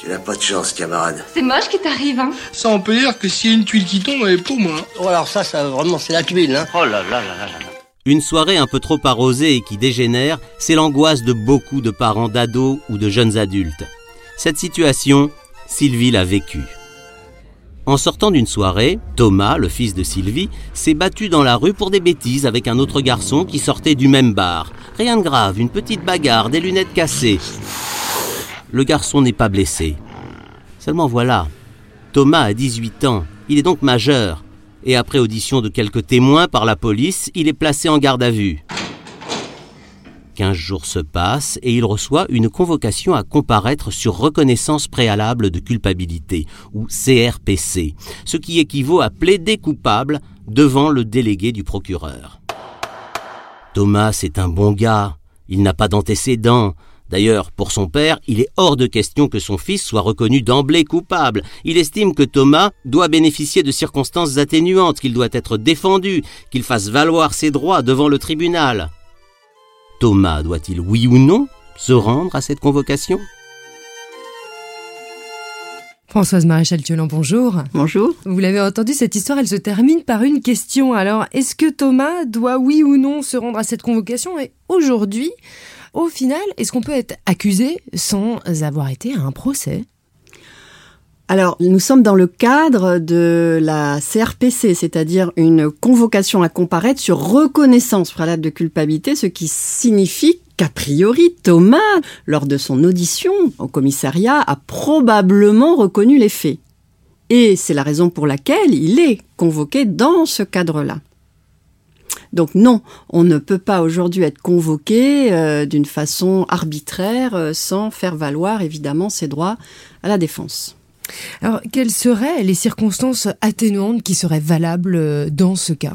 Tu n'as pas de chance, camarade. C'est moche qui t'arrive, hein Ça, on peut dire que s'il y a une tuile qui tombe, elle est pour moi. Oh, alors ça, ça vraiment, c'est la tuile, hein. Oh là là là là là. Une soirée un peu trop arrosée et qui dégénère, c'est l'angoisse de beaucoup de parents d'ados ou de jeunes adultes. Cette situation, Sylvie l'a vécue. En sortant d'une soirée, Thomas, le fils de Sylvie, s'est battu dans la rue pour des bêtises avec un autre garçon qui sortait du même bar. Rien de grave, une petite bagarre, des lunettes cassées. Le garçon n'est pas blessé. Seulement voilà, Thomas a 18 ans, il est donc majeur, et après audition de quelques témoins par la police, il est placé en garde à vue. Quinze jours se passent et il reçoit une convocation à comparaître sur reconnaissance préalable de culpabilité, ou CRPC, ce qui équivaut à plaider coupable devant le délégué du procureur. Thomas est un bon gars, il n'a pas d'antécédents, D'ailleurs, pour son père, il est hors de question que son fils soit reconnu d'emblée coupable. Il estime que Thomas doit bénéficier de circonstances atténuantes, qu'il doit être défendu, qu'il fasse valoir ses droits devant le tribunal. Thomas doit-il, oui ou non, se rendre à cette convocation? Françoise Maréchal Thiolan, bonjour. Bonjour. Vous l'avez entendu, cette histoire, elle se termine par une question. Alors, est-ce que Thomas doit, oui ou non, se rendre à cette convocation? Et aujourd'hui, au final, est-ce qu'on peut être accusé sans avoir été à un procès? Alors, nous sommes dans le cadre de la CRPC, c'est-à-dire une convocation à comparaître sur reconnaissance préalable de culpabilité, ce qui signifie qu'a priori, Thomas, lors de son audition au commissariat, a probablement reconnu les faits. Et c'est la raison pour laquelle il est convoqué dans ce cadre-là. Donc non, on ne peut pas aujourd'hui être convoqué euh, d'une façon arbitraire euh, sans faire valoir évidemment ses droits à la défense. Alors, quelles seraient les circonstances atténuantes qui seraient valables euh, dans ce cas?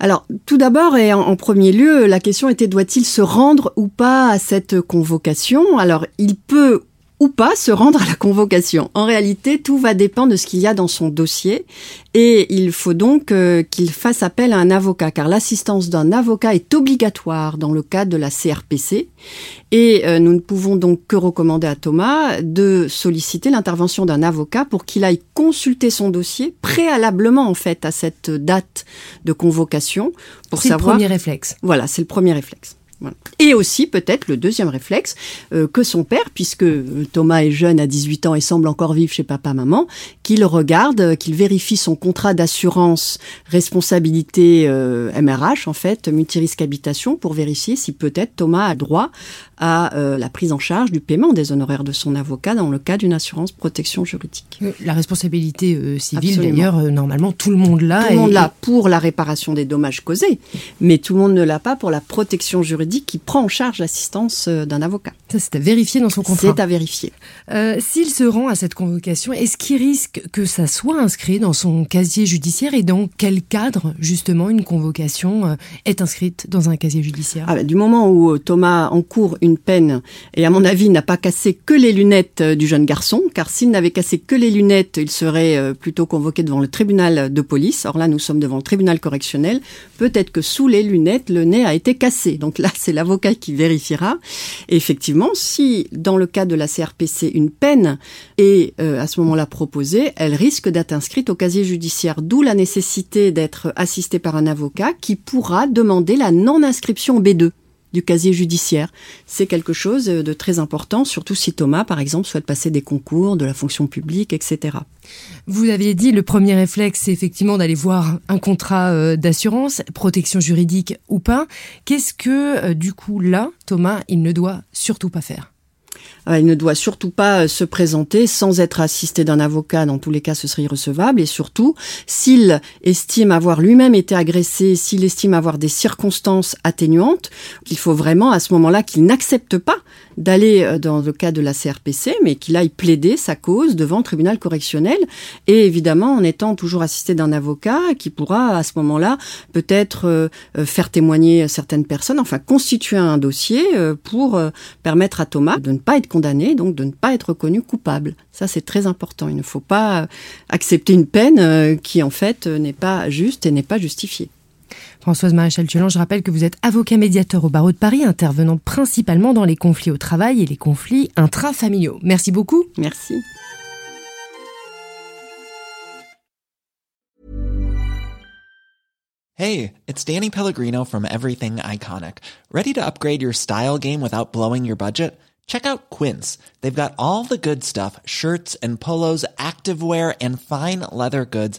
Alors, tout d'abord et en, premier lieu, la question était doit-il se rendre ou pas à cette convocation? Alors, il peut ou pas se rendre à la convocation. En réalité, tout va dépendre de ce qu'il y a dans son dossier et il faut donc euh, qu'il fasse appel à un avocat car l'assistance d'un avocat est obligatoire dans le cadre de la CRPC et euh, nous ne pouvons donc que recommander à Thomas de solliciter l'intervention d'un avocat pour qu'il aille consulter son dossier préalablement en fait à cette date de convocation pour savoir. C'est le premier réflexe. Voilà, c'est le premier réflexe. Et aussi peut-être le deuxième réflexe euh, que son père, puisque euh, Thomas est jeune à 18 ans et semble encore vivre chez papa-maman, qu'il regarde, euh, qu'il vérifie son contrat d'assurance responsabilité MRH, en fait, multirisque habitation, pour vérifier si peut-être Thomas a droit à la prise en charge du paiement des honoraires de son avocat dans le cas d'une assurance protection juridique. La responsabilité civile, d'ailleurs, normalement, tout le monde l'a. Tout le monde l'a pour la réparation des dommages causés, mais tout le monde ne l'a pas pour la protection juridique qui prend en charge l'assistance euh, d'un avocat. Ça, c'est à vérifier dans son contrat. C'est à vérifier. Euh, S'il se rend à cette convocation, est-ce qu'il risque que ça soit inscrit dans son casier judiciaire et dans quel cadre, justement, une convocation euh, est inscrite dans un casier judiciaire? Ah ben, Du moment où euh, Thomas encourt une peine, et à mon avis n'a pas cassé que les lunettes du jeune garçon, car s'il n'avait cassé que les lunettes, il serait plutôt convoqué devant le tribunal de police. Or là, nous sommes devant le tribunal correctionnel. Peut-être que sous les lunettes, le nez a été cassé. Donc là, c'est l'avocat qui vérifiera. Et effectivement, si dans le cas de la CRPC, une peine est euh, à ce moment-là proposée, elle risque d'être inscrite au casier judiciaire, d'où la nécessité d'être assisté par un avocat qui pourra demander la non-inscription B2 du casier judiciaire. C'est quelque chose de très important, surtout si Thomas, par exemple, souhaite passer des concours, de la fonction publique, etc. Vous aviez dit, le premier réflexe, c'est effectivement d'aller voir un contrat euh, d'assurance, protection juridique ou pas. Qu'est-ce que, euh, du coup, là, Thomas, il ne doit surtout pas faire? Il ne doit surtout pas euh, se présenter sans être assisté d'un avocat. Dans tous les cas, ce serait irrecevable. Et surtout, s'il estime avoir lui-même été agressé, s'il estime avoir des circonstances atténuantes, il faut vraiment à ce moment-là qu'il n'accepte pas d'aller euh, dans le cas de la CRPC, mais qu'il aille plaider sa cause devant le tribunal correctionnel. Et évidemment, en étant toujours assisté d'un avocat qui pourra à ce moment-là peut-être faire témoigner certaines personnes, enfin constituer un dossier pour permettre à Thomas de ne pas être condamné, donc de ne pas être reconnu coupable. Ça, c'est très important. Il ne faut pas accepter une peine euh, qui, en fait, euh, n'est pas juste et n'est pas justifiée. Françoise Maréchal-Tulan, je rappelle que vous êtes avocat médiateur au barreau de Paris, intervenant principalement dans les conflits au travail et les conflits intrafamiliaux. Merci beaucoup. Merci. Hey, it's Danny Pellegrino from Everything Iconic. Ready to upgrade your style game without blowing your budget? Check out Quince. They've got all the good stuff shirts and polos, activewear, and fine leather goods,